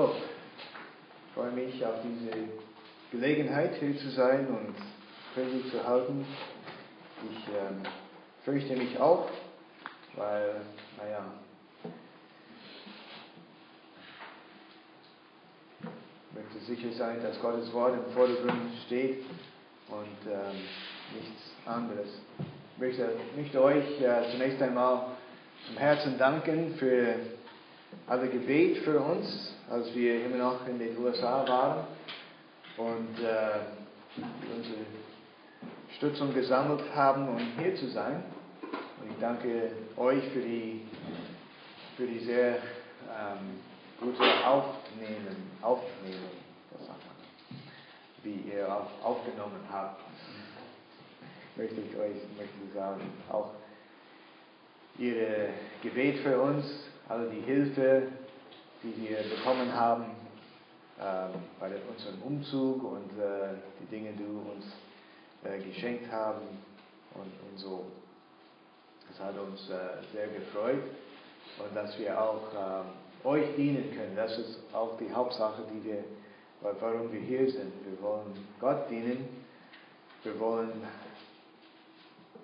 So, ich freue mich auf diese Gelegenheit, hier zu sein und Predigt zu halten. Ich ähm, fürchte mich auch, weil, naja, ich möchte sicher sein, dass Gottes Wort im Vordergrund steht und ähm, nichts anderes. Ich möchte, möchte euch äh, zunächst einmal zum Herzen danken für alle Gebet für uns, als wir immer noch in den USA waren und äh, unsere Stützung gesammelt haben, um hier zu sein. Und ich danke euch für die, für die sehr ähm, gute Aufnehmen, Aufnehmen, was sagt man, wie ihr auch aufgenommen habt. Möchte ich euch möchte sagen, auch ihre Gebet für uns, alle die Hilfe, die wir bekommen haben äh, bei unserem Umzug und äh, die Dinge, die du uns äh, geschenkt haben und, und so. Es hat uns äh, sehr gefreut und dass wir auch ähm, euch dienen können. Das ist auch die Hauptsache, die wir, warum wir hier sind. Wir wollen Gott dienen. Wir wollen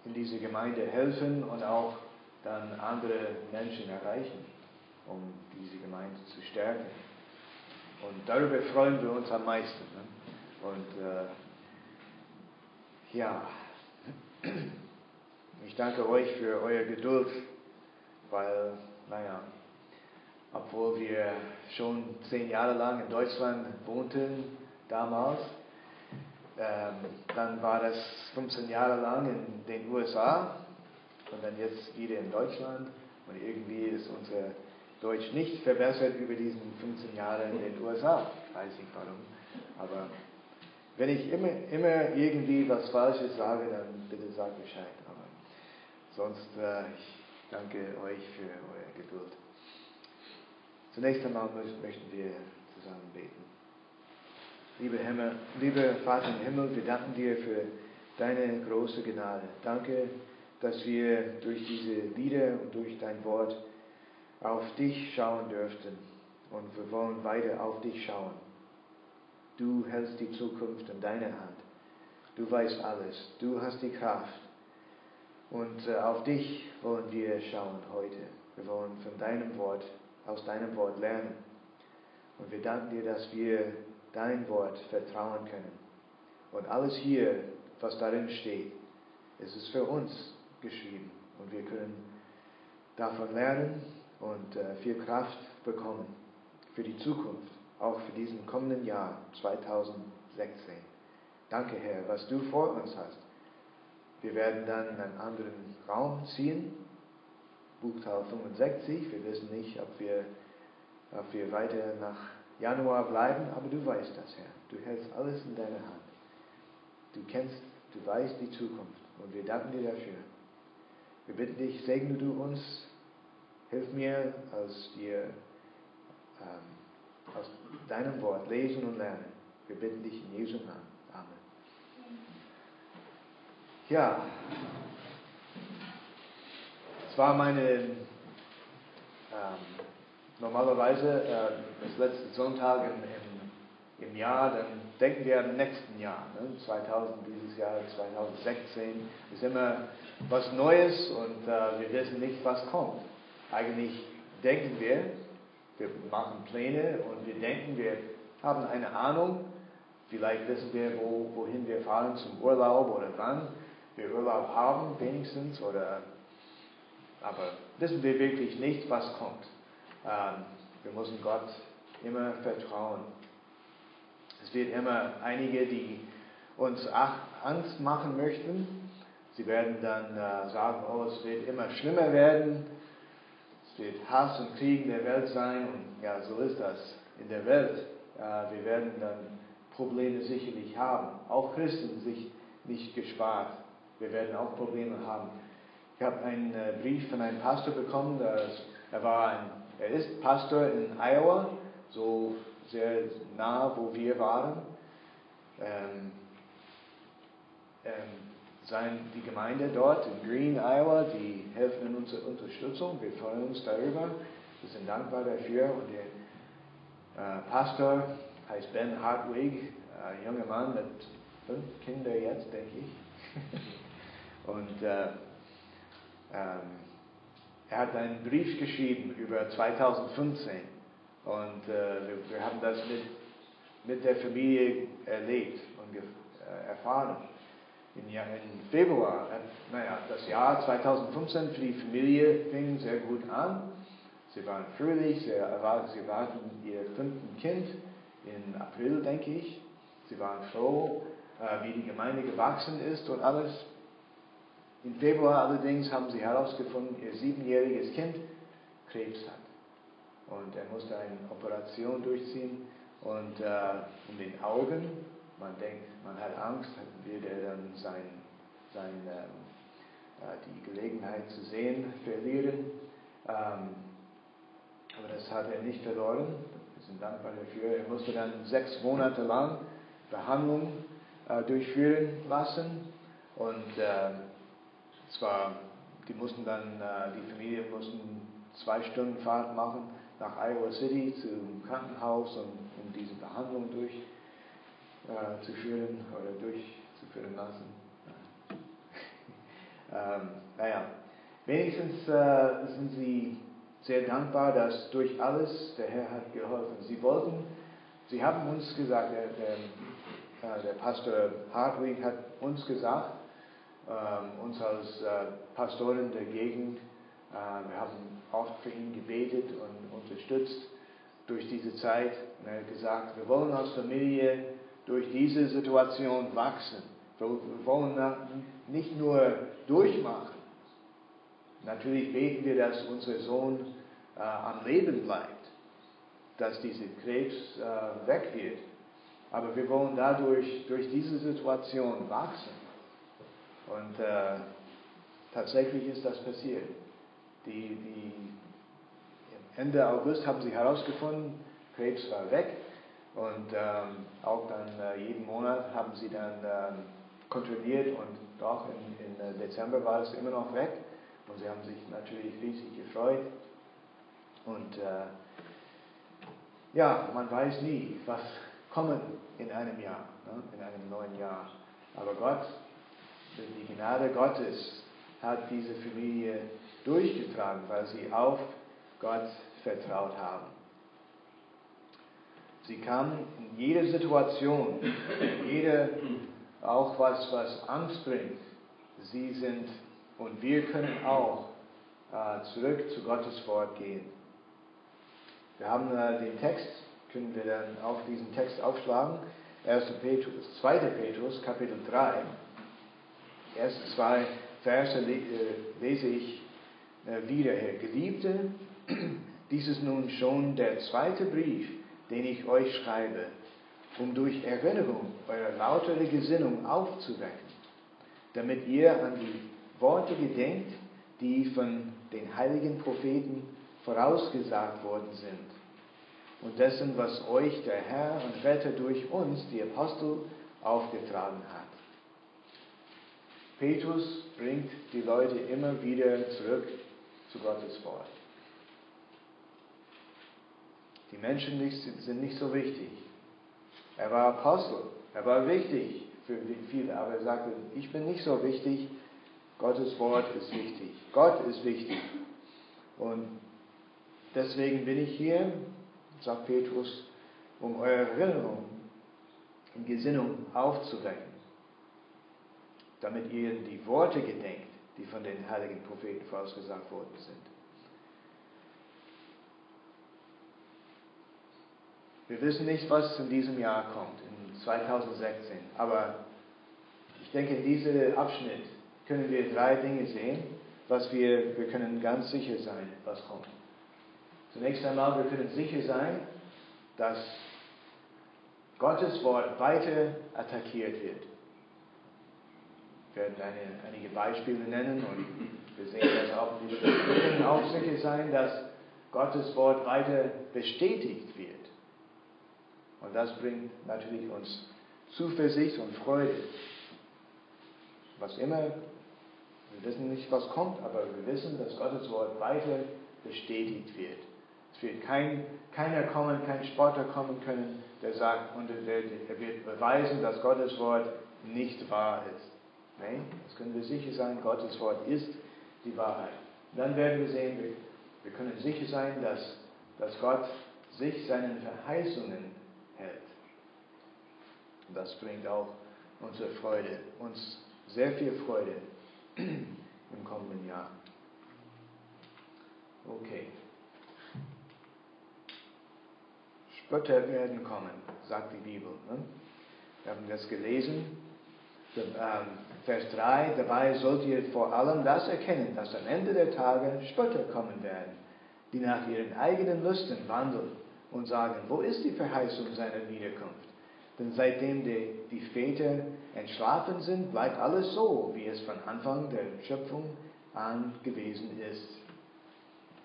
in dieser Gemeinde helfen und auch dann andere Menschen erreichen, um diese Gemeinde zu stärken. Und darüber freuen wir uns am meisten. Ne? Und äh, ja, ich danke euch für eure Geduld, weil, naja, obwohl wir schon zehn Jahre lang in Deutschland wohnten damals, ähm, dann war das 15 Jahre lang in den USA und dann jetzt wieder in Deutschland. Und irgendwie ist unser Deutsch nicht verbessert über diesen 15 Jahre in den USA. Ich weiß nicht warum. Aber wenn ich immer, immer irgendwie was Falsches sage, dann bitte sag Bescheid. Aber sonst, äh, ich danke euch für eure Geduld. Zunächst einmal möchten wir zusammen beten. Liebe, Himmel, liebe Vater im Himmel, wir danken dir für deine große Gnade. Danke, dass wir durch diese Lieder und durch dein Wort auf dich schauen dürften. Und wir wollen weiter auf dich schauen. Du hältst die Zukunft in deiner Hand. Du weißt alles. Du hast die Kraft. Und äh, auf dich wollen wir schauen heute. Wir wollen von deinem Wort, aus deinem Wort lernen. Und wir danken dir, dass wir dein Wort vertrauen können. Und alles hier, was darin steht, ist es für uns geschrieben. Und wir können davon lernen und äh, viel Kraft bekommen für die Zukunft, auch für diesen kommenden Jahr 2016. Danke, Herr, was du vor uns hast. Wir werden dann in einen anderen Raum ziehen, Buchtal 65. Wir wissen nicht, ob wir, ob wir weiter nach Januar bleiben, aber du weißt das, Herr. Du hältst alles in deiner Hand. Du kennst, du weißt die Zukunft und wir danken dir dafür. Wir bitten dich, segne du uns, hilf mir, aus dir, ähm, aus deinem Wort lesen und lernen. Wir bitten dich in Jesu Namen. Amen. Ja, es war meine, ähm, normalerweise äh, das letzte Sonntag im, im, im Jahr, dann denken wir am nächsten Jahr, ne? 2000, dieses Jahr 2016 ist immer was Neues und äh, wir wissen nicht, was kommt. Eigentlich denken wir, wir machen Pläne und wir denken, wir haben eine Ahnung, vielleicht wissen wir, wo, wohin wir fahren zum Urlaub oder wann wir Urlaub haben, wenigstens, oder, aber wissen wir wirklich nicht, was kommt. Ähm, wir müssen Gott immer vertrauen. Es wird immer einige, die uns Angst machen möchten, Sie werden dann äh, sagen, oh, es wird immer schlimmer werden, wird Hass und Krieg in der Welt sein und ja, so ist das in der Welt. Äh, wir werden dann Probleme sicherlich haben. Auch Christen sich nicht gespart. Wir werden auch Probleme haben. Ich habe einen äh, Brief von einem Pastor bekommen, er, war ein, er ist Pastor in Iowa, so sehr nah, wo wir waren. Ähm, ähm, sein, die Gemeinde dort in Green, Iowa, die helfen in unserer Unterstützung. Wir freuen uns darüber. Wir sind dankbar dafür. Und er, äh, Pastor, heißt Ben Hartwig, ein junger Mann mit fünf Kindern jetzt, denke ich. Und äh, ähm, er hat einen Brief geschrieben über 2015 und äh, wir, wir, haben das mit, mit der Familie erlebt und äh, erfahren. In, in Februar, naja, das Jahr 2015 für die Familie fing sehr gut an. Sie waren fröhlich, sie erwarten, sie erwarten ihr fünften Kind in April, denke ich. Sie waren froh, äh, wie die Gemeinde gewachsen ist und alles. Im Februar allerdings haben sie herausgefunden, ihr siebenjähriges Kind Krebs hat. Und er musste eine Operation durchziehen und äh, in den Augen, man denkt, man hat Angst, wird er dann sein, sein, ähm, äh, die Gelegenheit zu sehen verlieren. Ähm, aber das hat er nicht verloren. Wir sind dankbar dafür. Er musste dann sechs Monate lang Behandlung äh, durchführen lassen. Und äh, zwar, die mussten dann, äh, die Familie mussten zwei Stunden Fahrt machen nach Iowa City zum Krankenhaus, um, um diese Behandlung durchzuführen äh, oder durchzuführen lassen. ähm, naja, wenigstens äh, sind sie sehr dankbar, dass durch alles der Herr hat geholfen. Sie wollten, sie haben uns gesagt, der, der, äh, der Pastor Hartwig hat uns gesagt, ähm, uns als äh, Pastoren der Gegend, äh, wir haben oft für ihn gebetet und unterstützt durch diese Zeit. Und er hat gesagt, wir wollen als Familie durch diese Situation wachsen. Wir wollen nicht nur durchmachen. Natürlich beten wir, dass unser Sohn äh, am Leben bleibt, dass dieser Krebs äh, weg wird. Aber wir wollen dadurch, durch diese Situation wachsen. Und äh, tatsächlich ist das passiert. Die, die, Ende August haben sie herausgefunden, Krebs war weg. Und ähm, auch dann äh, jeden Monat haben sie dann ähm, kontrolliert und doch in äh, Dezember war es immer noch weg. Und sie haben sich natürlich riesig gefreut. Und äh, ja, man weiß nie, was kommt in einem Jahr, ne? in einem neuen Jahr. Aber Gott, die Gnade Gottes hat diese Familie durchgetragen, weil sie auf Gott vertraut haben. Sie kamen in jede Situation, jede, auch was, was Angst bringt. Sie sind, und wir können auch äh, zurück zu Gottes Wort gehen. Wir haben äh, den Text, können wir dann auf diesen Text aufschlagen. 1. Petrus, 2. Petrus, Kapitel 3. Erste zwei Verse äh, lese ich äh, wieder her. Geliebte, dies ist nun schon der zweite Brief, den ich euch schreibe, um durch Erinnerung eure lautere Gesinnung aufzuwecken, damit ihr an die Worte gedenkt, die von den heiligen Propheten vorausgesagt worden sind. Und dessen, was euch der Herr und Retter durch uns, die Apostel, aufgetragen hat. Petrus bringt die Leute immer wieder zurück zu Gottes Wort. Die Menschen sind nicht so wichtig. Er war Apostel, er war wichtig für viele, aber er sagte, ich bin nicht so wichtig, Gottes Wort ist wichtig, Gott ist wichtig. Und deswegen bin ich hier, sagt Petrus, um eure Erinnerung in Gesinnung aufzuwecken, damit ihr die Worte gedenkt, die von den heiligen Propheten vorausgesagt worden sind. Wir wissen nicht, was in diesem Jahr kommt, in 2016, aber ich denke, in diesem Abschnitt können wir drei Dinge sehen, was wir, wir können ganz sicher sein, was kommt. Zunächst einmal, wir können sicher sein, dass Gottes Wort weiter attackiert wird. Wir werden eine, einige Beispiele nennen und wir sehen das auch. Wir können auch sicher sein, dass Gottes Wort weiter bestätigt wird. Und das bringt natürlich uns Zuversicht und Freude. Was immer, wir wissen nicht, was kommt, aber wir wissen, dass Gottes Wort weiter bestätigt wird. Es wird kein, keiner kommen, kein Spotter kommen können, der sagt und er wird, beweisen, dass Gottes Wort nicht wahr ist. Nein, das können wir sicher sein, Gottes Wort ist die Wahrheit. dann werden wir sehen, wir, wir können sicher sein, dass, dass Gott sich seinen Verheißungen hält. Und das bringt auch unsere Freude, uns sehr viel Freude im kommenden Jahr. Okay. Spötter werden kommen, sagt die Bibel. Ne? Wir haben das gelesen. Ähm, Vers 3, dabei sollt ihr vor allem das erkennen, dass am Ende der Tage Spötter kommen werden, die nach ihren eigenen Lüsten wandeln und sagen, wo ist die Verheißung seiner Wiederkunft? Denn seitdem die, die Väter entschlafen sind, bleibt alles so, wie es von Anfang der Schöpfung an gewesen ist.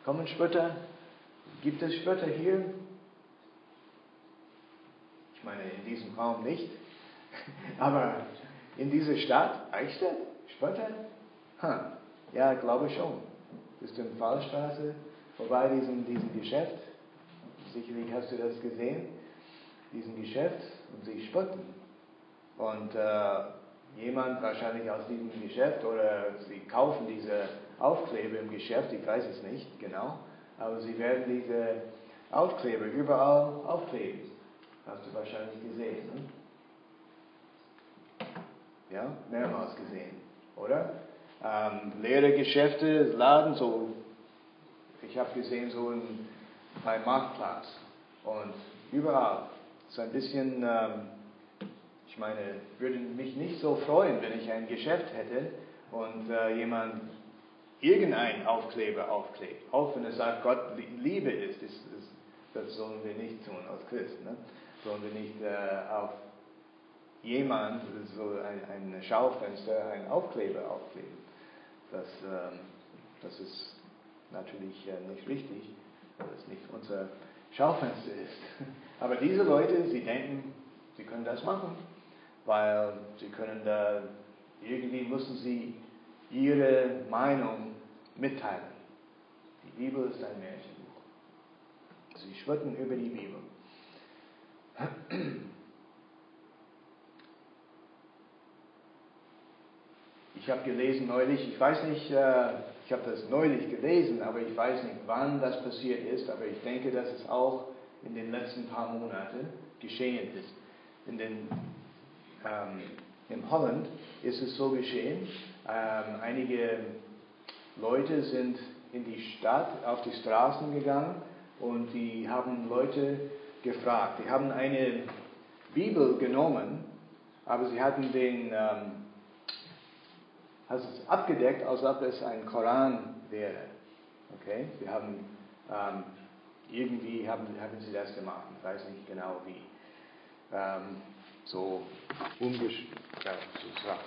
Kommen Spötter? Gibt es Spötter hier? Ich meine, in diesem Raum nicht. Aber in dieser Stadt, Eichstätt, Spötter? Ha, ja, glaube schon. Bist du in Fallstraße vorbei diesem, diesem Geschäft? Sicherlich hast du das gesehen, diesem Geschäft, und sie spotten. Und äh, jemand wahrscheinlich aus diesem Geschäft oder sie kaufen diese Aufkleber im Geschäft, ich weiß es nicht genau, aber sie werden diese Aufkleber überall aufkleben. Hast du wahrscheinlich gesehen. Ne? Ja, mehrmals gesehen, oder? Ähm, leere Geschäfte, Laden, so, ich habe gesehen, so in, beim Marktplatz und überall. So ein bisschen, ähm, ich meine, würde mich nicht so freuen, wenn ich ein Geschäft hätte und äh, jemand irgendein Aufkleber aufklebt, auch wenn er sagt, Gott Liebe ist, ist, ist das sollen wir nicht tun als Christen. Ne? Sollen wir nicht äh, auf jemand, so ein, ein Schaufenster, einen Aufkleber aufkleben. Das, ähm, das ist natürlich äh, nicht richtig, weil es nicht unser Schaufenster ist. Aber diese Leute, sie denken, sie können das machen, weil sie können da, irgendwie müssen sie ihre Meinung mitteilen. Die Bibel ist ein Märchenbuch. Sie schwirren über die Bibel. Ich habe gelesen neulich, ich weiß nicht, äh, ich habe das neulich gelesen, aber ich weiß nicht, wann das passiert ist, aber ich denke, dass es auch in den letzten paar Monaten geschehen ist. In, den, ähm, in Holland ist es so geschehen, ähm, einige Leute sind in die Stadt, auf die Straßen gegangen und die haben Leute gefragt. Die haben eine Bibel genommen, aber sie hatten den ähm, also es abgedeckt, als ob es ein Koran wäre. Okay? Sie haben ähm, irgendwie haben, haben sie das gemacht. Ich weiß nicht genau wie. Ähm, so umgesch ja, so war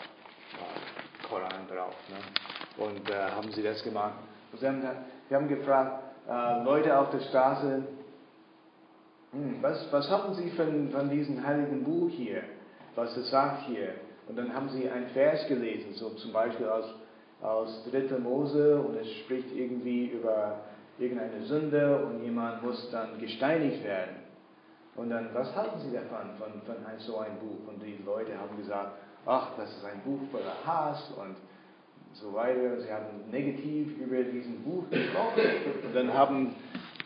Koran drauf. Ne? Und äh, haben sie das gemacht. Und sie haben, wir haben gefragt, äh, Leute auf der Straße, hm, was, was halten Sie von, von diesem heiligen Buch hier? Was es sagt hier? Und dann haben sie ein Vers gelesen, so zum Beispiel aus, aus 3. Mose und es spricht irgendwie über irgendeine Sünde und jemand muss dann gesteinigt werden. Und dann, was halten Sie davon, von, von so einem Buch? Und die Leute haben gesagt, ach, das ist ein Buch voller Hass und so weiter. Sie haben negativ über diesen Buch gesprochen. Und dann haben,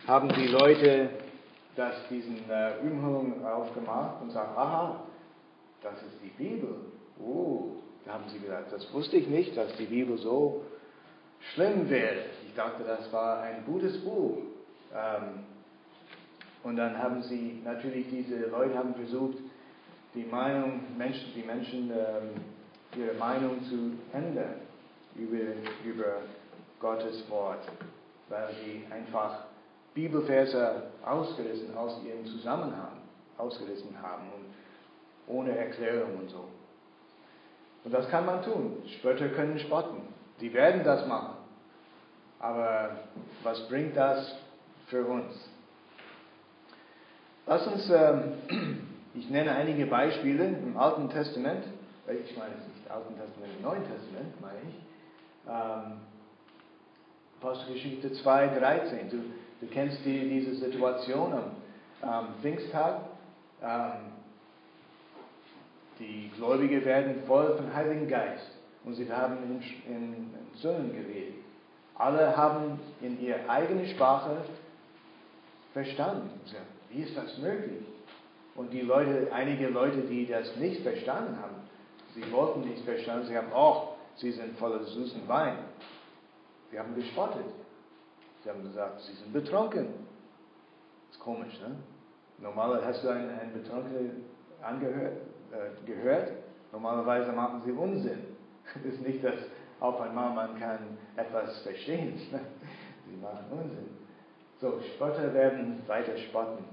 haben die Leute das, diesen äh, Umhang aufgemacht und sagen, aha, das ist die Bibel. Oh, da haben sie gesagt, das wusste ich nicht, dass die Bibel so schlimm wäre. Ich dachte, das war ein gutes Buch. Ähm, und dann haben sie, natürlich diese Leute haben versucht, die Meinung, Menschen, die Menschen, ähm, ihre Meinung zu ändern über, über Gottes Wort, weil sie einfach Bibelverse ausgerissen aus ihrem Zusammenhang, ausgerissen haben und ohne Erklärung und so. Und das kann man tun. Spötter können spotten. Die werden das machen. Aber was bringt das für uns? Lass uns, ähm, ich nenne einige Beispiele im Alten Testament. Ich meine, es nicht Alten Testament, im Neuen Testament, meine ich. Ähm, Apostelgeschichte 2, 13. Du, du kennst die, diese Situation am, am Pfingsttag. Ähm, die Gläubigen werden voll vom Heiligen Geist und sie haben in, in, Zungen geredet. Alle haben in ihrer eigenen Sprache verstanden. Wie ist das möglich? Und die Leute, einige Leute, die das nicht verstanden haben, sie wollten nicht verstanden, sie haben, oh, sie sind voller süßen Wein. Sie haben gespottet. Sie haben gesagt, sie sind betrunken. Ist komisch, ne? Normalerweise hast du einen, einen Betrunkenen angehört, äh, gehört. Normalerweise machen sie Unsinn. Es ist nicht, dass auf einmal man kann etwas verstehen. sie machen Unsinn. So, Spotter werden weiter spotten.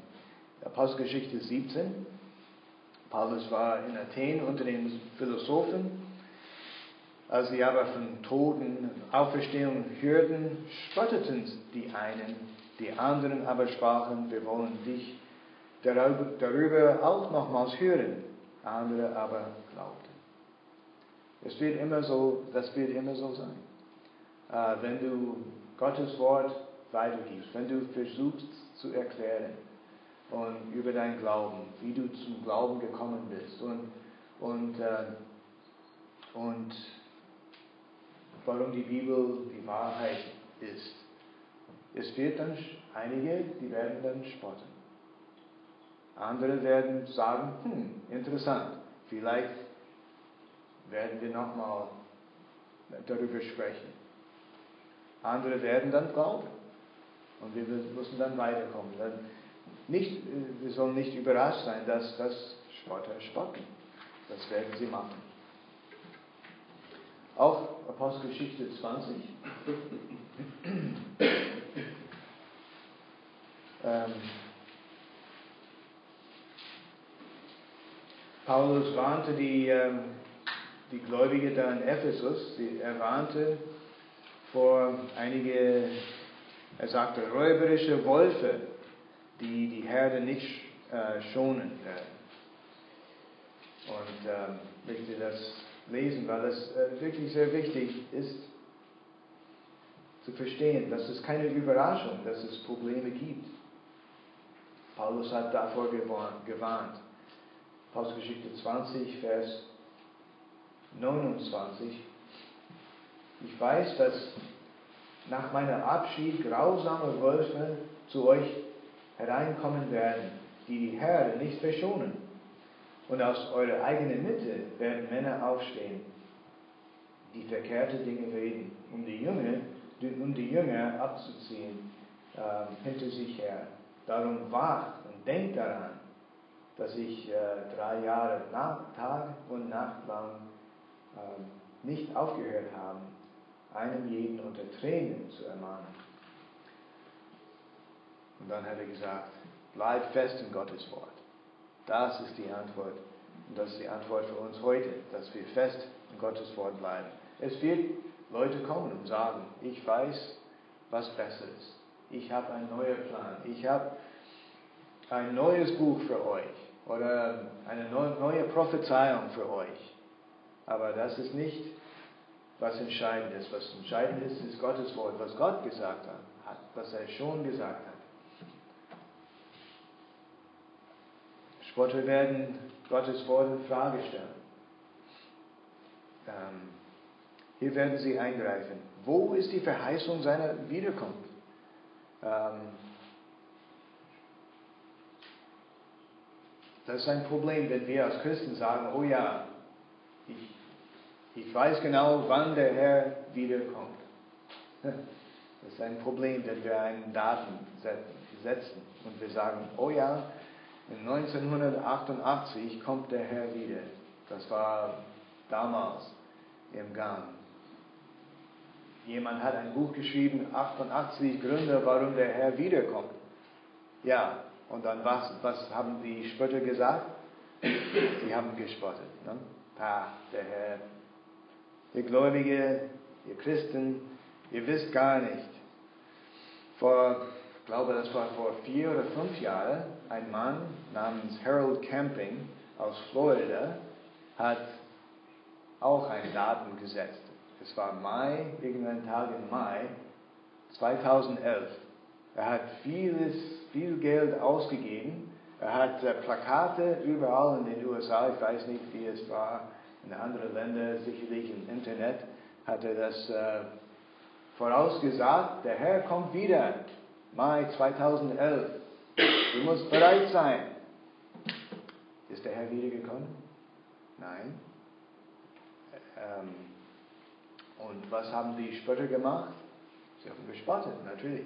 Apostelgeschichte 17. Paulus war in Athen unter den Philosophen. Als sie aber von Toten Auferstehung hörten, spotteten die einen, die anderen aber sprachen, wir wollen dich darüber auch nochmals hören. Andere aber glaubten. Es wird immer so, das wird immer so sein. Äh, wenn du Gottes Wort weitergibst, wenn du versuchst zu erklären und über deinen Glauben, wie du zum Glauben gekommen bist und, und, äh, und warum die Bibel die Wahrheit ist. Es wird dann einige, die werden dann spotten. Andere werden sagen, hm, interessant, vielleicht werden wir nochmal darüber sprechen. Andere werden dann glauben. Und wir müssen dann weiterkommen. Dann nicht, wir sollen nicht überrascht sein, dass das Spotter spotten. Das werden sie machen. Auch Apostelgeschichte 20. ähm, Paulus warnte die, ähm, die Gläubige da in Ephesus, er warnte vor einige, er sagte, räuberische Wolfe, die die Herde nicht äh, schonen werden. Und ähm, möchte das lesen, weil es äh, wirklich sehr wichtig ist zu verstehen, dass es keine Überraschung, dass es Probleme gibt. Paulus hat davor gewarnt. Apostelgeschichte 20, Vers 29. Ich weiß, dass nach meinem Abschied grausame Wölfe zu euch hereinkommen werden, die die Herde nicht verschonen. Und aus eurer eigenen Mitte werden Männer aufstehen, die verkehrte Dinge reden, um die Jünger, um die Jünger abzuziehen äh, hinter sich her. Darum wacht und denkt daran, dass ich äh, drei Jahre nach, Tag und Nacht lang äh, nicht aufgehört habe, einem jeden unter Tränen zu ermahnen. Und dann hat er gesagt, bleib fest in Gottes Wort. Das ist die Antwort. Und das ist die Antwort für uns heute, dass wir fest in Gottes Wort bleiben. Es wird Leute kommen und sagen, ich weiß, was besser ist. Ich habe einen neuen Plan. Ich habe ein neues Buch für euch oder eine neue Prophezeiung für euch. Aber das ist nicht, was entscheidend ist. Was entscheidend ist, ist Gottes Wort, was Gott gesagt hat, was er schon gesagt hat. Spotter werden Gottes Wort in Frage stellen. Ähm, hier werden sie eingreifen. Wo ist die Verheißung seiner Wiederkunft? Ähm, Das ist ein Problem, wenn wir als Christen sagen, oh ja, ich, ich weiß genau, wann der Herr wiederkommt. Das ist ein Problem, wenn wir einen Daten setzen und wir sagen, oh ja, in 1988 kommt der Herr wieder. Das war damals im Gang. Jemand hat ein Buch geschrieben, 88 Gründe, warum der Herr wiederkommt. Ja, und dann was, was haben die Spötter gesagt? Sie haben gespottet. Ne? Ah, der Herr, ihr Gläubige, ihr Christen, ihr wisst gar nicht. Vor, ich glaube, das war vor vier oder fünf Jahren, ein Mann namens Harold Camping aus Florida hat auch ein Datum gesetzt. Es war Mai, irgendein Tag im Mai 2011. Er hat vieles, viel Geld ausgegeben. Er hat äh, Plakate überall in den USA. Ich weiß nicht, wie es war in anderen Ländern, sicherlich im Internet hat er das äh, vorausgesagt. Der Herr kommt wieder. Mai 2011. Du musst bereit sein. Ist der Herr wiedergekommen? Nein. Ähm, und was haben die Spötter gemacht? Sie haben gespottet, natürlich.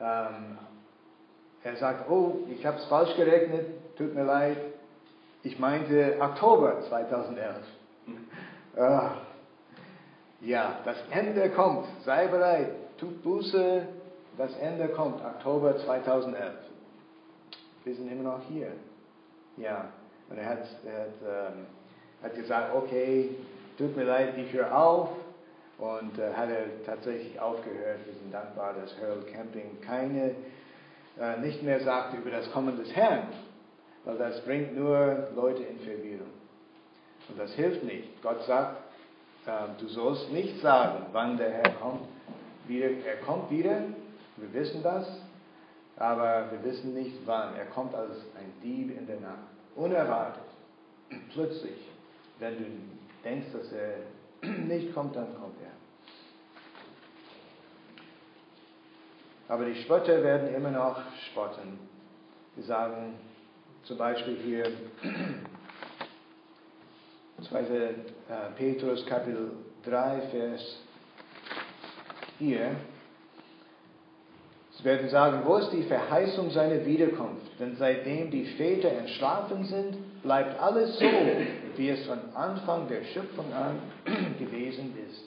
Ähm, er sagt, oh, ich habe es falsch gerechnet, tut mir leid. Ich meinte Oktober 2011. ah, ja, das Ende kommt, sei bereit, tut Buße, das Ende kommt, Oktober 2011. Wir sind immer noch hier. Ja, und er hat, er hat, ähm, hat gesagt, okay, tut mir leid, ich höre auf. Und äh, hat er tatsächlich aufgehört. Wir sind dankbar, dass Harold Camping keine, nicht mehr sagt über das Kommen des Herrn, weil das bringt nur Leute in Verwirrung. Und das hilft nicht. Gott sagt, äh, du sollst nicht sagen, wann der Herr kommt. Er kommt wieder, wir wissen das, aber wir wissen nicht wann. Er kommt als ein Dieb in der Nacht. Unerwartet. Plötzlich. Wenn du denkst, dass er nicht kommt, dann kommt er. Aber die Spötter werden immer noch spotten. Sie sagen zum Beispiel hier, 2. Äh, Petrus Kapitel 3, Vers 4, Sie werden sagen, wo ist die Verheißung seiner Wiederkunft? Denn seitdem die Väter entschlafen sind, bleibt alles so, wie es von Anfang der Schöpfung an gewesen ist.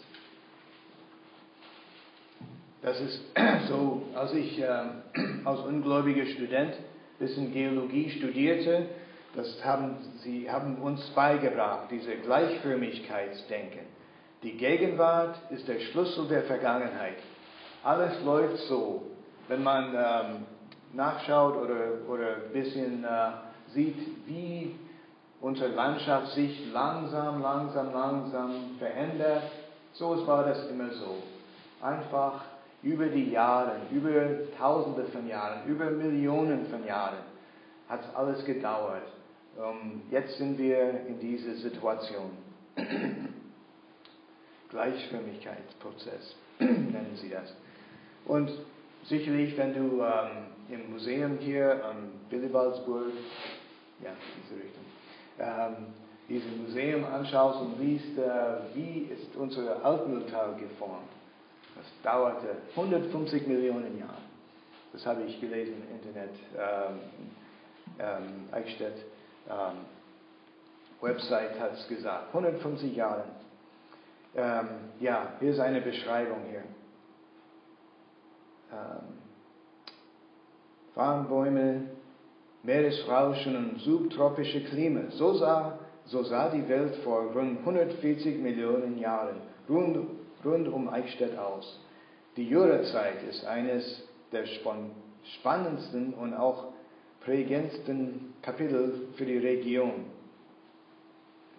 Das ist so, als ich äh, als ungläubiger Student ein bisschen Geologie studierte, das haben sie haben uns beigebracht, diese Gleichförmigkeitsdenken. Die Gegenwart ist der Schlüssel der Vergangenheit. Alles läuft so, wenn man ähm, nachschaut oder, oder ein bisschen äh, sieht, wie unsere Landschaft sich langsam, langsam, langsam verändert, so war das immer so. Einfach über die Jahre, über Tausende von Jahren, über Millionen von Jahren hat es alles gedauert. Um, jetzt sind wir in dieser Situation. Gleichförmigkeitsprozess nennen sie das. Und Sicherlich, wenn du ähm, im Museum hier am Billibaldsburg, ja, diese Richtung, ähm, dieses Museum anschaust und liest, äh, wie ist unser Altmühltal geformt. Das dauerte 150 Millionen Jahre. Das habe ich gelesen im Internet, ähm, ähm, Eichstätt. Ähm, Website hat es gesagt, 150 Jahre. Ähm, ja, hier ist eine Beschreibung hier ähm, Farnbäume, Meeresrauschen und subtropische Klima. So sah, so sah die Welt vor rund 140 Millionen Jahren rund, rund um Eichstätt aus. Die Jurazeit ist eines der spannendsten und auch prägendsten Kapitel für die Region.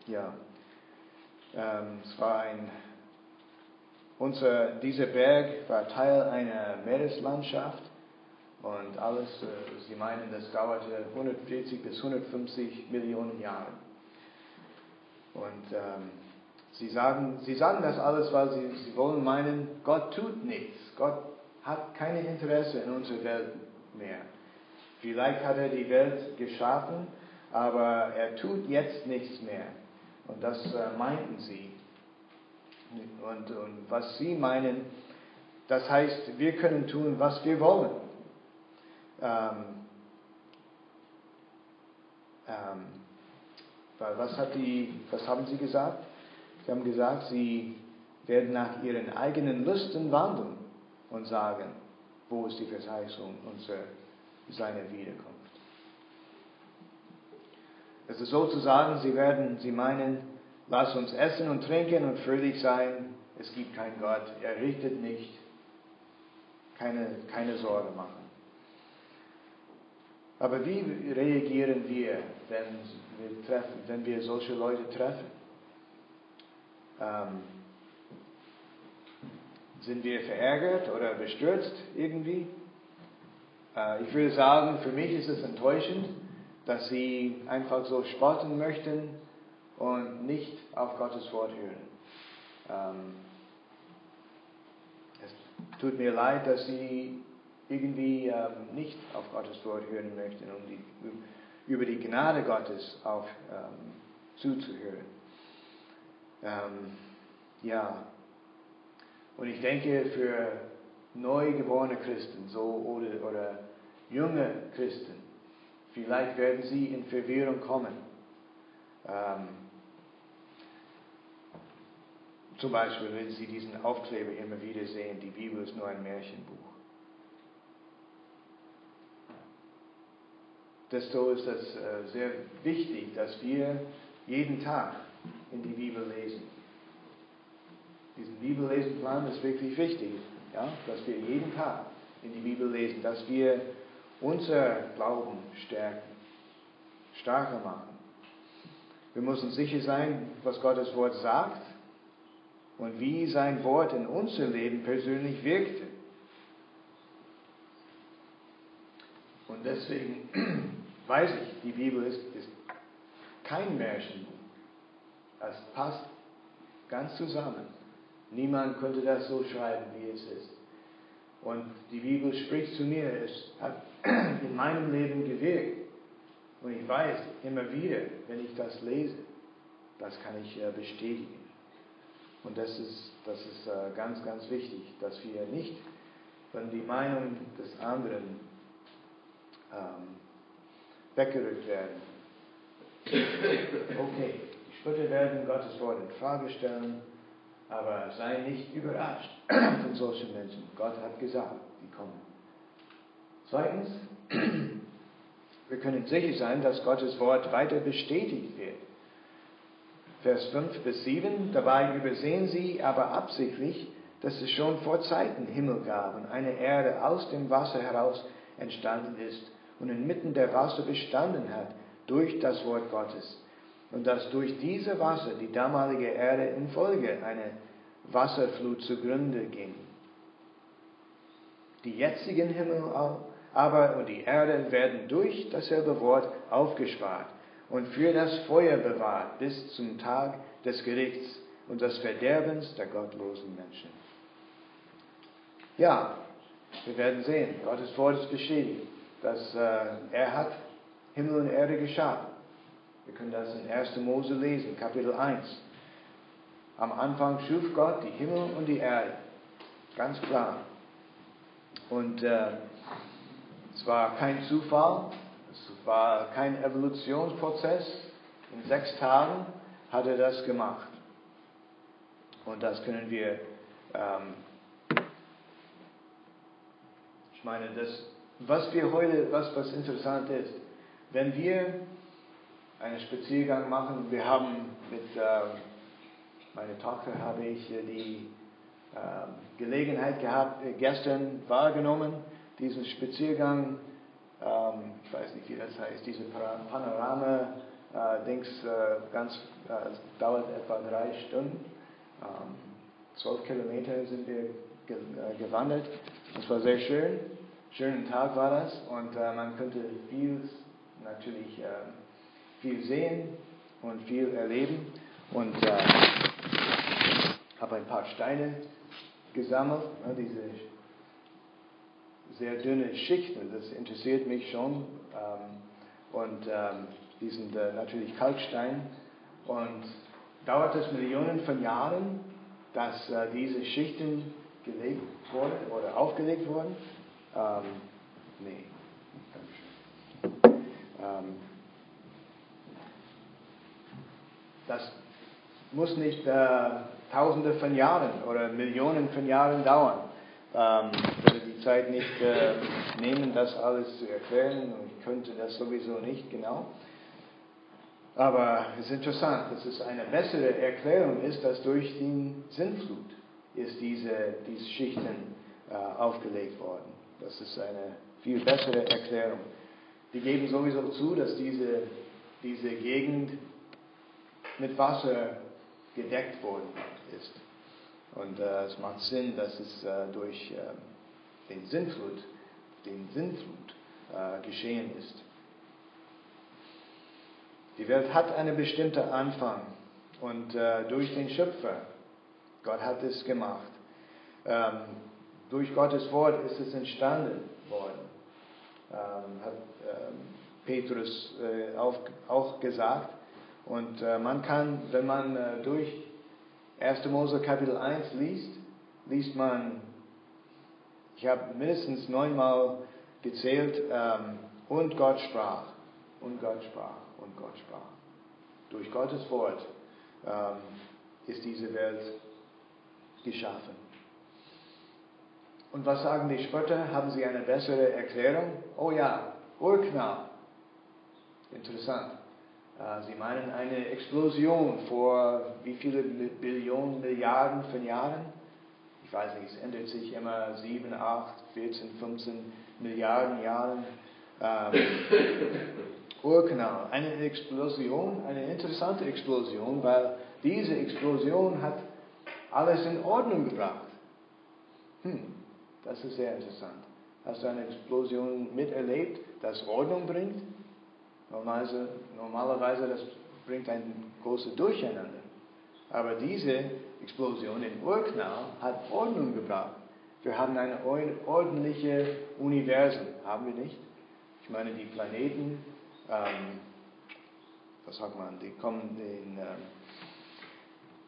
Ja, ähm, es war ein unser, dieser Berg war Teil einer Meereslandschaft und alles, äh, Sie meinen, das dauerte 140 bis 150 Millionen Jahre. Und ähm, Sie, sagen, Sie sagen das alles, weil Sie, Sie wollen meinen, Gott tut nichts. Gott hat kein Interesse in unserer Welt mehr. Vielleicht hat er die Welt geschaffen, aber er tut jetzt nichts mehr. Und das äh, meinten Sie. Und, und was Sie meinen, das heißt, wir können tun, was wir wollen. Ähm, ähm, was, hat die, was haben Sie gesagt? Sie haben gesagt, Sie werden nach Ihren eigenen Lüsten wandeln und sagen, wo ist die Verheißung unserer, seiner Wiederkunft. Es ist sozusagen, Sie werden, Sie meinen, Lass uns essen und trinken und fröhlich sein. Es gibt keinen Gott. Er richtet nicht. Keine, keine Sorge machen. Aber wie reagieren wir, wenn wir, treffen, wenn wir solche Leute treffen? Ähm, sind wir verärgert oder bestürzt irgendwie? Äh, ich würde sagen, für mich ist es enttäuschend, dass sie einfach so spotten möchten und nicht auf Gottes Wort hören. Ähm, es tut mir leid, dass sie irgendwie ähm, nicht auf Gottes Wort hören möchten, um die, über die Gnade Gottes auch ähm, zuzuhören. Ähm, ja, und ich denke, für neugeborene Christen so, oder, oder junge Christen, vielleicht werden sie in Verwirrung kommen. Ähm, zum Beispiel, wenn Sie diesen Aufkleber immer wieder sehen, die Bibel ist nur ein Märchenbuch. Desto ist es äh, sehr wichtig, dass wir jeden Tag in die Bibel lesen. Diesen Bibellesenplan ist wirklich wichtig, ja, dass wir jeden Tag in die Bibel lesen, dass wir unser Glauben stärken, stärker machen. Wir müssen sicher sein, was Gottes Wort sagt und wie sein Wort in unser Leben persönlich wirkte. Und deswegen weiß ich, die Bibel ist, ist kein Märchenbuch. Es passt ganz zusammen. Niemand könnte das so schreiben, wie es ist. Und die Bibel spricht zu mir, es hat in meinem Leben gewirkt. Und ich weiß immer wieder, wenn ich das lese, das kann ich äh, bestätigen. Und das ist, das ist äh, ganz, ganz wichtig, dass wir nicht von die Meinung des anderen ähm, weggerückt werden. Okay, Schritte werden Gottes Wort in Frage stellen, aber sei nicht überrascht von solchen Menschen. Gott hat gesagt, die kommen. Zweitens, wir können sicher sein, dass Gottes Wort weiter bestätigt wird. Vers 5 bis 7, dabei übersehen sie aber absichtlich, dass es schon vor Zeiten Himmel gab und eine Erde aus dem Wasser heraus entstanden ist und inmitten der Wasser bestanden hat durch das Wort Gottes. Und dass durch diese Wasser die damalige Erde infolge einer Wasserflut zugrunde ging. Die jetzigen Himmel aber und die Erde werden durch dasselbe Wort aufgespart und für das Feuer bewahrt bis zum Tag des Gerichts und des Verderbens der gottlosen Menschen. Ja, wir werden sehen, Gottes Wort ist beschädigt, dass äh, er hat Himmel und Erde geschaffen. Wir können das in 1. Mose lesen, Kapitel 1. Am Anfang schuf Gott die Himmel und die Erde. Ganz klar. Und äh, es war kein Zufall, es war kein Evolutionsprozess. In sechs Tagen hat er das gemacht. Und das können wir, ähm, ich meine, das, was wir heute, was, was interessant ist, wenn wir einen Spaziergang machen, wir haben mit äh, meiner Tochter habe ich äh, die äh, Gelegenheit gehabt, äh, gestern wahrgenommen, diesen Spaziergang ähm, ich weiß nicht, wie das heißt, diese Panorama-Dings, äh, ganz, äh, dauert etwa drei Stunden. Ähm, zwölf Kilometer sind wir ge gewandert. Das war sehr schön. Schönen Tag war das und man konnte viel, natürlich ähm, viel sehen und viel erleben. Und äh, habe ein paar Steine gesammelt, ne, diese sehr dünne Schichten, das interessiert mich schon. Ähm, und ähm, die sind äh, natürlich Kalkstein. Und dauert es Millionen von Jahren, dass äh, diese Schichten gelegt wurden oder aufgelegt wurden? Ähm, nee. Ähm, das muss nicht äh, Tausende von Jahren oder Millionen von Jahren dauern. Ähm, Zeit nicht äh, nehmen, das alles zu erklären und ich könnte das sowieso nicht genau. Aber es ist interessant, dass es eine bessere Erklärung ist, dass durch die Sintflut ist diese, diese Schichten äh, aufgelegt worden. Das ist eine viel bessere Erklärung. Die geben sowieso zu, dass diese, diese Gegend mit Wasser gedeckt worden ist. Und äh, es macht Sinn, dass es äh, durch äh, den Sintflut, den Sintflut äh, geschehen ist. Die Welt hat einen bestimmten Anfang und äh, durch den Schöpfer, Gott hat es gemacht. Ähm, durch Gottes Wort ist es entstanden worden, ähm, hat ähm, Petrus äh, auch, auch, gesagt. Und äh, man kann, wenn man äh, durch 1. Mose Kapitel 1 liest, liest man, ich habe mindestens neunmal gezählt, ähm, und Gott sprach, und Gott sprach, und Gott sprach. Durch Gottes Wort ähm, ist diese Welt geschaffen. Und was sagen die Spötter? Haben sie eine bessere Erklärung? Oh ja, Urknall. Interessant. Äh, sie meinen eine Explosion vor wie viele Billionen, Milliarden von Jahren? Ich weiß nicht, es ändert sich immer 7, 8, 14, 15 Milliarden Jahren. Ähm, Urknall, eine Explosion, eine interessante Explosion, weil diese Explosion hat alles in Ordnung gebracht. Hm, das ist sehr interessant. Hast du eine Explosion miterlebt, das Ordnung bringt? Normalerweise, normalerweise das bringt ein großes Durcheinander. Aber diese Explosion in Urknall hat Ordnung gebracht. Wir haben ein ordentliches Universum, haben wir nicht? Ich meine, die Planeten, ähm, was sagt man, die kommen in, ähm,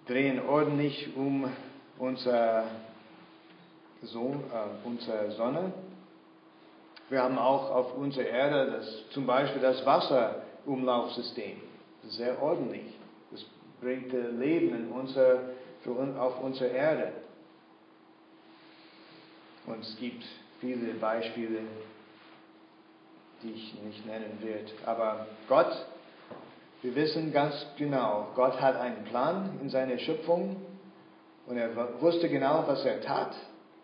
drehen ordentlich um unser, so, äh, unsere Sonne. Wir haben auch auf unserer Erde das, zum Beispiel das Wasserumlaufsystem. Das ist sehr ordentlich. Das bringt Leben in unser, für, auf unsere Erde. Und es gibt viele Beispiele, die ich nicht nennen werde. Aber Gott, wir wissen ganz genau, Gott hat einen Plan in seiner Schöpfung und er wusste genau, was er tat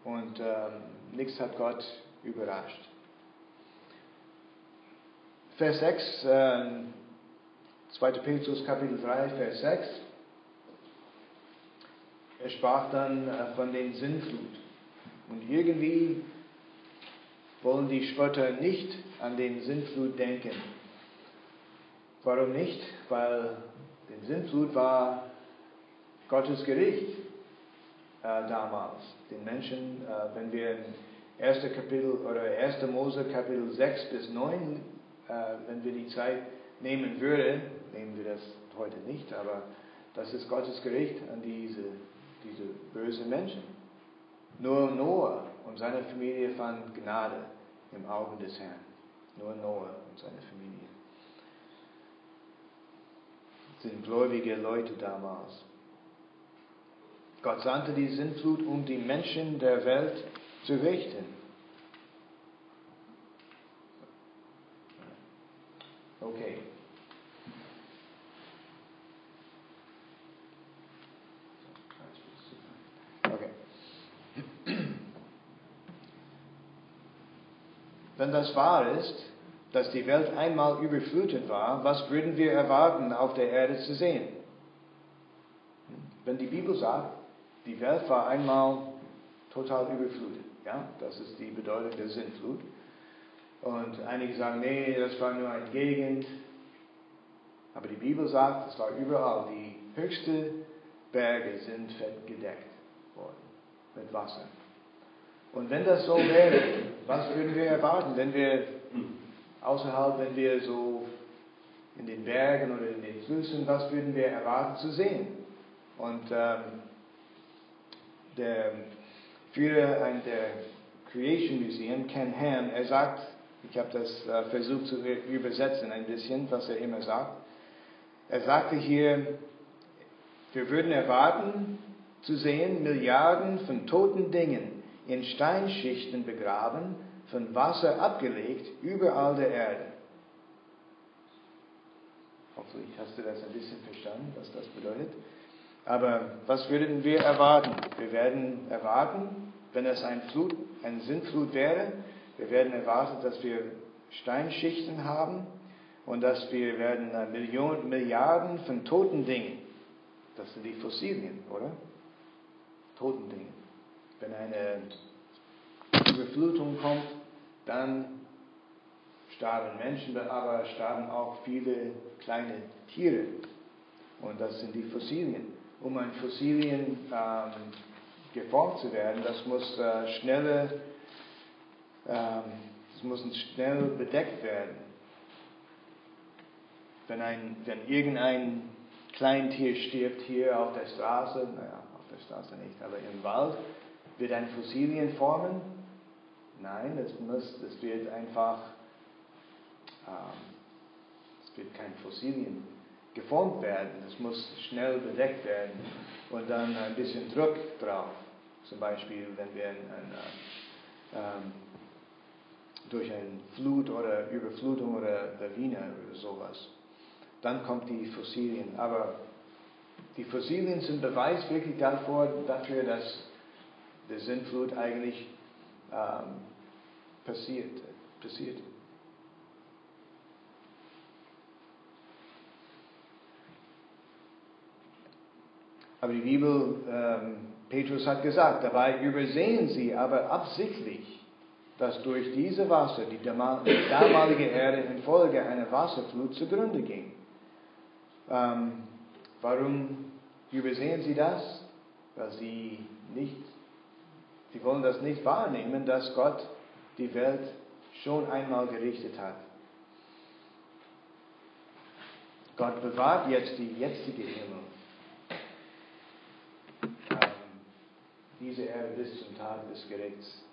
und ähm, nichts hat Gott überrascht. Vers 6, äh, 2. Petrus Kapitel 3, Vers 6. Er sprach dann äh, von den Sinnflut. Und irgendwie wollen die Spötter nicht an den Sintflut denken. Warum nicht? Weil die Sintflut war Gottes Gericht äh, damals. Den Menschen, äh, wenn wir in 1. Kapitel oder 1. Mose Kapitel 6 bis 9, äh, wenn wir die Zeit nehmen würden, nehmen wir das heute nicht, aber das ist Gottes Gericht an diese, diese bösen Menschen. Nur Noah und seine Familie fanden Gnade im Augen des Herrn. Nur Noah und seine Familie. Das sind gläubige Leute damals. Gott sandte die Sintflut, um die Menschen der Welt zu richten. Okay. Wenn das wahr ist, dass die Welt einmal überflutet war, was würden wir erwarten, auf der Erde zu sehen? Wenn die Bibel sagt, die Welt war einmal total überflutet, ja, das ist die Bedeutung der Sintflut. Und einige sagen, nee, das war nur eine Gegend. Aber die Bibel sagt, es war überall. Die höchsten Berge sind gedeckt worden mit Wasser. Und wenn das so wäre, was würden wir erwarten, wenn wir außerhalb, wenn wir so in den Bergen oder in den Flüssen, was würden wir erwarten zu sehen? Und ähm, der Führer der Creation Museum, Ken Ham, er sagt, ich habe das äh, versucht zu übersetzen ein bisschen, was er immer sagt. Er sagte hier, wir würden erwarten zu sehen Milliarden von toten Dingen, in Steinschichten begraben, von Wasser abgelegt, überall der Erde. Hoffentlich hast du das ein bisschen verstanden, was das bedeutet. Aber was würden wir erwarten? Wir werden erwarten, wenn es ein, Flut, ein Sintflut wäre, wir werden erwarten, dass wir Steinschichten haben und dass wir werden Millionen, Milliarden von toten Dingen, das sind die Fossilien, oder? Toten Dingen. Wenn eine Überflutung kommt, dann starben Menschen, aber starben auch viele kleine Tiere. Und das sind die Fossilien. Um ein Fossilien ähm, geformt zu werden, das muss äh, schnelle, ähm, das muss schnell bedeckt werden. Wenn, ein, wenn irgendein Kleintier stirbt hier auf der Straße, naja, auf der Straße nicht, aber im Wald, wird ein Fossilien formen? Nein, es, muss, es wird einfach, ähm, es wird kein Fossilien geformt werden. Es muss schnell bedeckt werden und dann ein bisschen Druck drauf. Zum Beispiel, wenn wir ein, ein, ähm, durch eine Flut oder Überflutung oder Lawine oder sowas. Dann kommt die Fossilien. Aber die Fossilien sind Beweis wirklich dafür, dafür dass die Sintflut eigentlich ähm, passiert, passiert. Aber die Bibel, ähm, Petrus hat gesagt, dabei übersehen sie aber absichtlich, dass durch diese Wasser die damalige Erde infolge einer Wasserflut zugrunde ging. Ähm, warum übersehen sie das? Weil sie nicht, sie wollen das nicht wahrnehmen, dass Gott die Welt schon einmal gerichtet hat. Gott bewahrt jetzt die jetzige Himmel diese Erde bis zum Tag des Gerichts.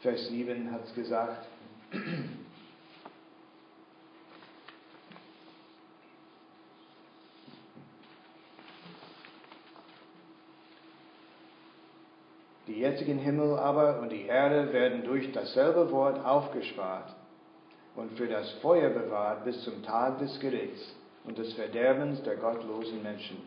Vers 7 hat es gesagt, Die jetzigen Himmel aber und die Erde werden durch dasselbe Wort aufgespart und für das Feuer bewahrt bis zum Tag des Gerichts und des Verderbens der gottlosen Menschen.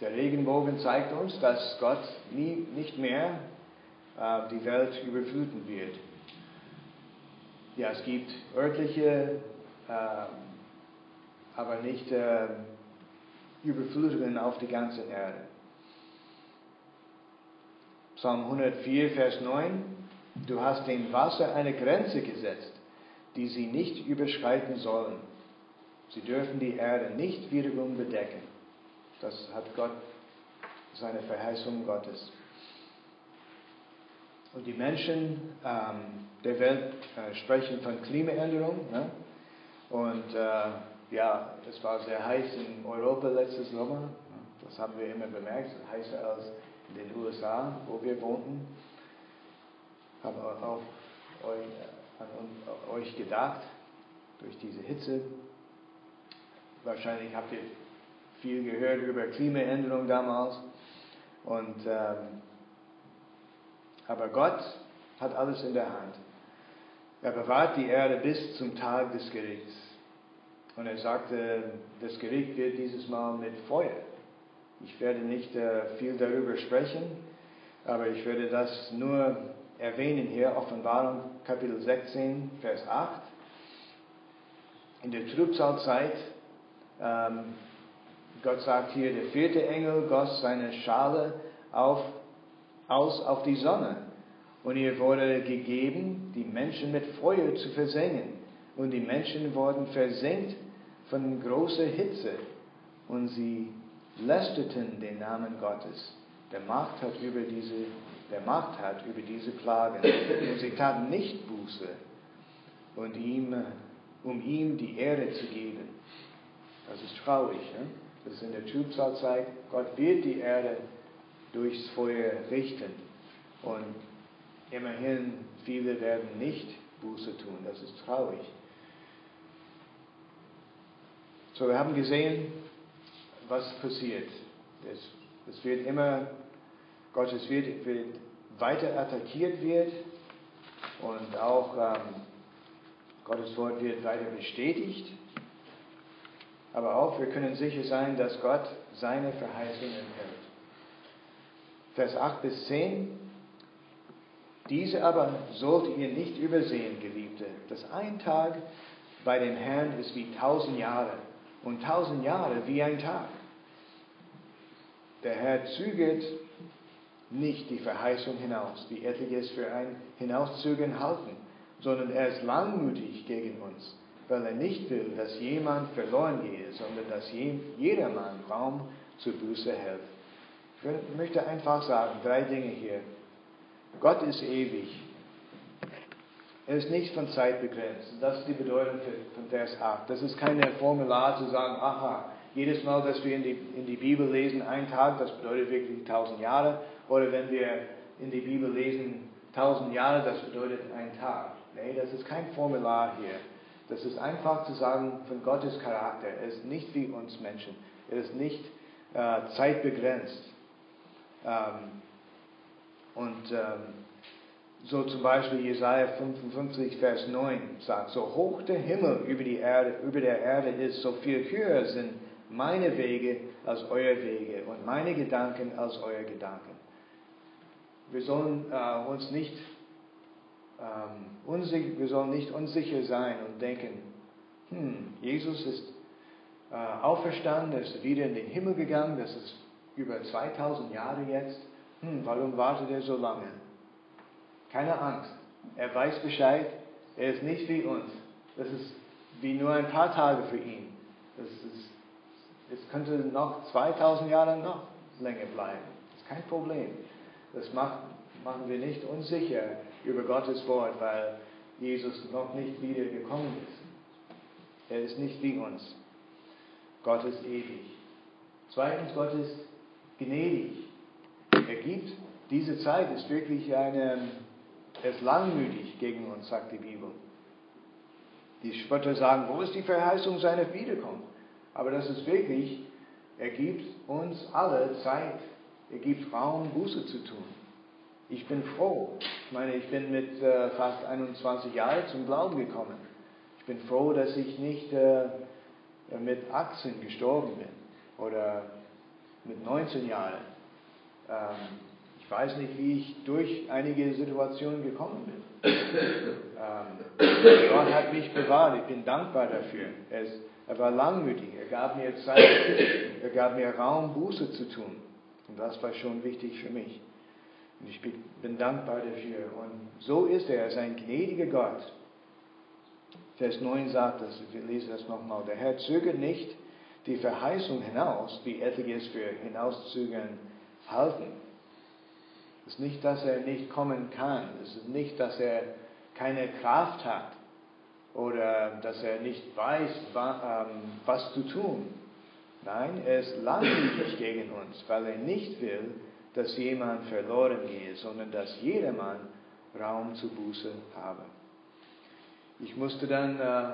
Der Regenbogen zeigt uns, dass Gott nie, nicht mehr äh, die Welt überfluten wird. Ja, es gibt örtliche, äh, aber nicht äh, Überflutungen auf die ganze Erde. Psalm 104, Vers 9. Du hast dem Wasser eine Grenze gesetzt, die sie nicht überschreiten sollen. Sie dürfen die Erde nicht wiederum bedecken. Das hat Gott, seine Verheißung Gottes. Und die Menschen ähm, der Welt äh, sprechen von Klimaänderung. Ne? Und äh, ja, es war sehr heiß in Europa letztes Sommer. Das haben wir immer bemerkt, heißer als in den USA, wo wir wohnten. Haben auch euch, an euch gedacht durch diese Hitze. Wahrscheinlich habt ihr viel gehört über Klimaänderung damals. Und, ähm, aber Gott hat alles in der Hand. Er bewahrt die Erde bis zum Tag des Gerichts. Und er sagte, das Gericht wird dieses Mal mit Feuer. Ich werde nicht äh, viel darüber sprechen, aber ich werde das nur erwähnen hier, Offenbarung Kapitel 16, Vers 8. In der Trübsalzeit ähm, Gott sagt hier, der vierte Engel goss seine Schale auf, aus auf die Sonne. Und ihr wurde gegeben, die Menschen mit Feuer zu versengen. Und die Menschen wurden versenkt von großer Hitze. Und sie lästerten den Namen Gottes. Der Macht hat über diese, der Macht hat über diese Plagen. Und sie taten nicht Buße, und ihm, um ihm die Ehre zu geben. Das ist traurig. Ne? Das ist in der Trübsalzeit. Gott wird die Erde durchs Feuer richten. Und immerhin, viele werden nicht Buße tun. Das ist traurig. So, wir haben gesehen, was passiert. Es, es wird immer, Gottes wird, wird weiter attackiert wird und auch ähm, Gottes Wort wird weiter bestätigt. Aber auch wir können sicher sein, dass Gott seine Verheißungen hält. Vers 8 bis 10. Diese aber sollt ihr nicht übersehen, Geliebte, dass ein Tag bei dem Herrn ist wie tausend Jahre und tausend Jahre wie ein Tag. Der Herr züget nicht die Verheißung hinaus, wie etliche es für ein Hinauszögern halten, sondern er ist langmütig gegen uns, weil er nicht will, dass jemand verloren gehe, sondern dass jedermann Raum zur Buße hält. Ich möchte einfach sagen, drei Dinge hier. Gott ist ewig. Er ist nicht von Zeit begrenzt. Das ist die Bedeutung von Vers 8. Das ist keine Formular zu sagen, aha, jedes Mal, dass wir in die, in die Bibel lesen, ein Tag, das bedeutet wirklich tausend Jahre. Oder wenn wir in die Bibel lesen, tausend Jahre, das bedeutet ein Tag. Nee, das ist kein Formular hier. Das ist einfach zu sagen von Gottes Charakter. Er ist nicht wie uns Menschen. Er ist nicht äh, zeitbegrenzt. Ähm, und ähm, so zum Beispiel Jesaja 55, Vers 9 sagt, so hoch der Himmel über, die Erde, über der Erde ist, so viel höher sind meine Wege als eure Wege und meine Gedanken als eure Gedanken. Wir sollen äh, uns nicht, ähm, unsicher, wir sollen nicht unsicher sein und denken, hm, Jesus ist äh, auferstanden, er ist wieder in den Himmel gegangen, das ist über 2000 Jahre jetzt. Hm, warum wartet er so lange? Keine Angst. Er weiß Bescheid. Er ist nicht wie uns. Das ist wie nur ein paar Tage für ihn. Das ist, es könnte noch 2000 Jahre noch länger bleiben. Das ist kein Problem. Das macht, machen wir nicht unsicher über Gottes Wort, weil Jesus noch nicht wieder gekommen ist. Er ist nicht wie uns. Gott ist ewig. Zweitens, Gott ist gnädig. Er gibt, diese Zeit ist wirklich eine, er ist langmütig gegen uns, sagt die Bibel. Die Spötter sagen, wo ist die Verheißung seiner Wiederkunft? Aber das ist wirklich, er gibt uns alle Zeit. Er gibt Raum, Buße zu tun. Ich bin froh. Ich meine, ich bin mit äh, fast 21 Jahren zum Glauben gekommen. Ich bin froh, dass ich nicht äh, mit 18 gestorben bin oder mit 19 Jahren. Ähm, ich weiß nicht, wie ich durch einige Situationen gekommen bin. ähm, Gott hat mich bewahrt. Ich bin dankbar dafür. Er, er war langmütig. Er gab mir Zeit. Er gab mir Raum, Buße zu tun. Und das war schon wichtig für mich. Und ich bin dankbar dafür. Und so ist er. Er ist ein gnädiger Gott. Vers 9 sagt das, wir lesen das nochmal. Der Herr zögert nicht die Verheißung hinaus, wie etliche es für hinauszögern halten. Es ist nicht, dass er nicht kommen kann. Es ist nicht, dass er keine Kraft hat oder dass er nicht weiß, ähm, was zu tun. Nein, er ist langmütig gegen uns, weil er nicht will, dass jemand verloren gehe, sondern dass jedermann Raum zu Buße habe. Ich musste dann äh,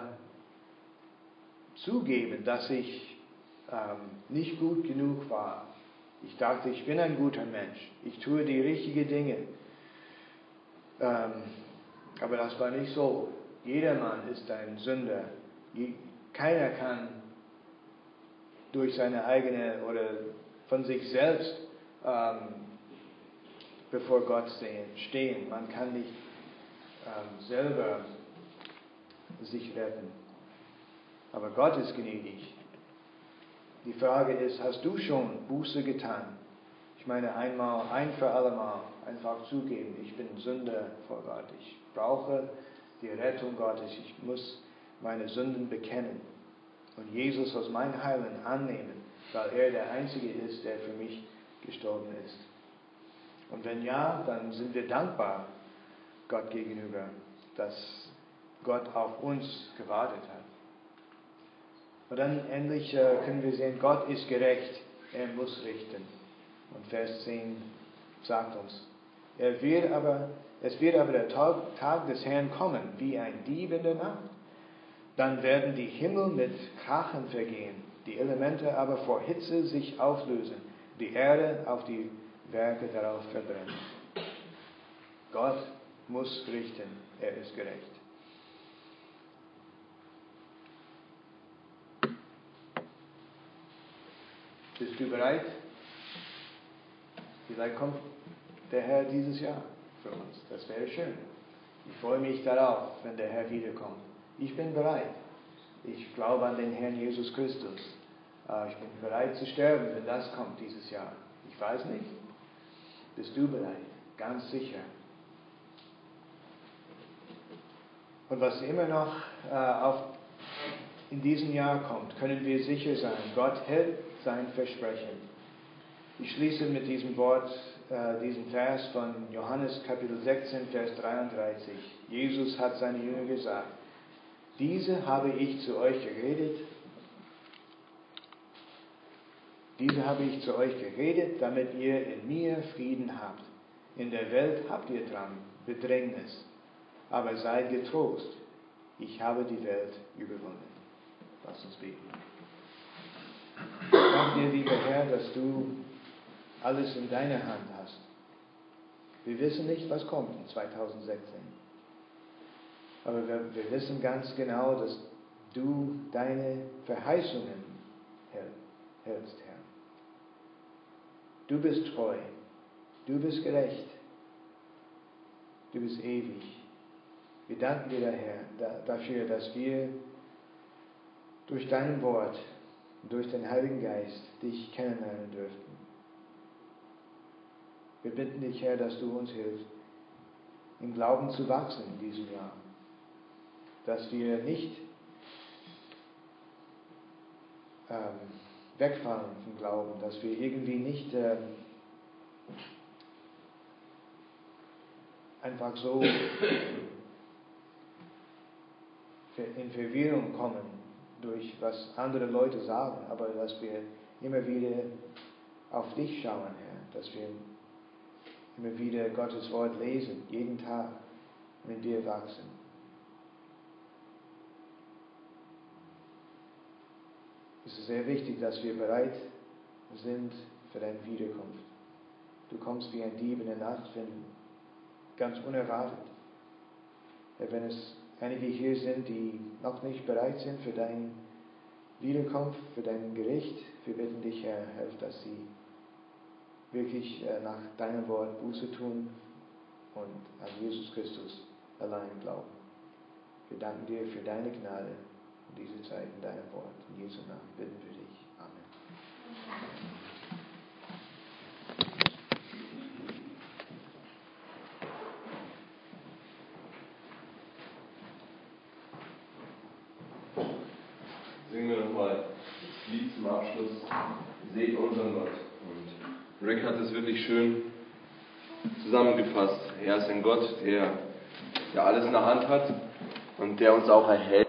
zugeben, dass ich ähm, nicht gut genug war ich dachte, ich bin ein guter Mensch. Ich tue die richtigen Dinge. Ähm, aber das war nicht so. Jedermann ist ein Sünder. Keiner kann durch seine eigene oder von sich selbst ähm, bevor Gott stehen. Man kann nicht ähm, selber sich retten. Aber Gott ist gnädig. Die Frage ist, hast du schon Buße getan? Ich meine, einmal, ein für alle Mal einfach zugeben, ich bin Sünder vor Gott. Ich brauche die Rettung Gottes. Ich muss meine Sünden bekennen und Jesus als mein Heiland annehmen, weil er der Einzige ist, der für mich gestorben ist. Und wenn ja, dann sind wir dankbar Gott gegenüber, dass Gott auf uns gewartet hat. Und dann endlich äh, können wir sehen, Gott ist gerecht, er muss richten. Und Vers 10 sagt uns, er wird aber, es wird aber der Tag, Tag des Herrn kommen, wie ein Dieb in der Nacht. Dann werden die Himmel mit Krachen vergehen, die Elemente aber vor Hitze sich auflösen, die Erde auf die Werke darauf verbrennen. Gott muss richten, er ist gerecht. Bist du bereit? Vielleicht kommt der Herr dieses Jahr für uns. Das wäre schön. Ich freue mich darauf, wenn der Herr wiederkommt. Ich bin bereit. Ich glaube an den Herrn Jesus Christus. Äh, ich bin bereit zu sterben, wenn das kommt dieses Jahr. Ich weiß nicht. Bist du bereit? Ganz sicher. Und was immer noch äh, in diesem Jahr kommt, können wir sicher sein, Gott hält sein Versprechen. Ich schließe mit diesem Wort, äh, diesem Vers von Johannes Kapitel 16, Vers 33. Jesus hat seine Jünger gesagt, diese habe ich zu euch geredet, diese habe ich zu euch geredet, damit ihr in mir Frieden habt. In der Welt habt ihr dran Bedrängnis aber seid getrost, ich habe die Welt überwunden. Lass uns beten. Danke dir, lieber Herr, dass du alles in deiner Hand hast. Wir wissen nicht, was kommt in 2016. Aber wir, wir wissen ganz genau, dass du deine Verheißungen hältst. Du bist treu. Du bist gerecht. Du bist ewig. Wir danken dir, Herr, dafür, dass wir durch dein Wort, durch den Heiligen Geist dich kennenlernen dürften. Wir bitten dich, Herr, dass du uns hilfst, im Glauben zu wachsen in diesem Jahr. Dass wir nicht ähm, wegfallen vom Glauben, dass wir irgendwie nicht ähm, einfach so in Verwirrung kommen durch was andere Leute sagen, aber dass wir immer wieder auf dich schauen, Herr, dass wir immer wieder Gottes Wort lesen, jeden Tag in dir wachsen. Es ist sehr wichtig, dass wir bereit sind für deine Wiederkunft. Du kommst wie ein Dieb in der Nacht, wenn ganz unerwartet. Wenn es einige hier sind, die noch nicht bereit sind für deine Wiederkunft, für dein Gericht. Wir bitten dich, Herr, helf, dass sie wirklich äh, nach deinem Wort Buße tun und an Jesus Christus allein glauben. Wir danken dir für deine Gnade diese Zeit in deinem Wort. In Jesu Namen bitten wir dich. Amen. Seht unseren Gott. Und Rick hat es wirklich schön zusammengefasst. Er ist ein Gott, der, der alles in der Hand hat und der uns auch erhält.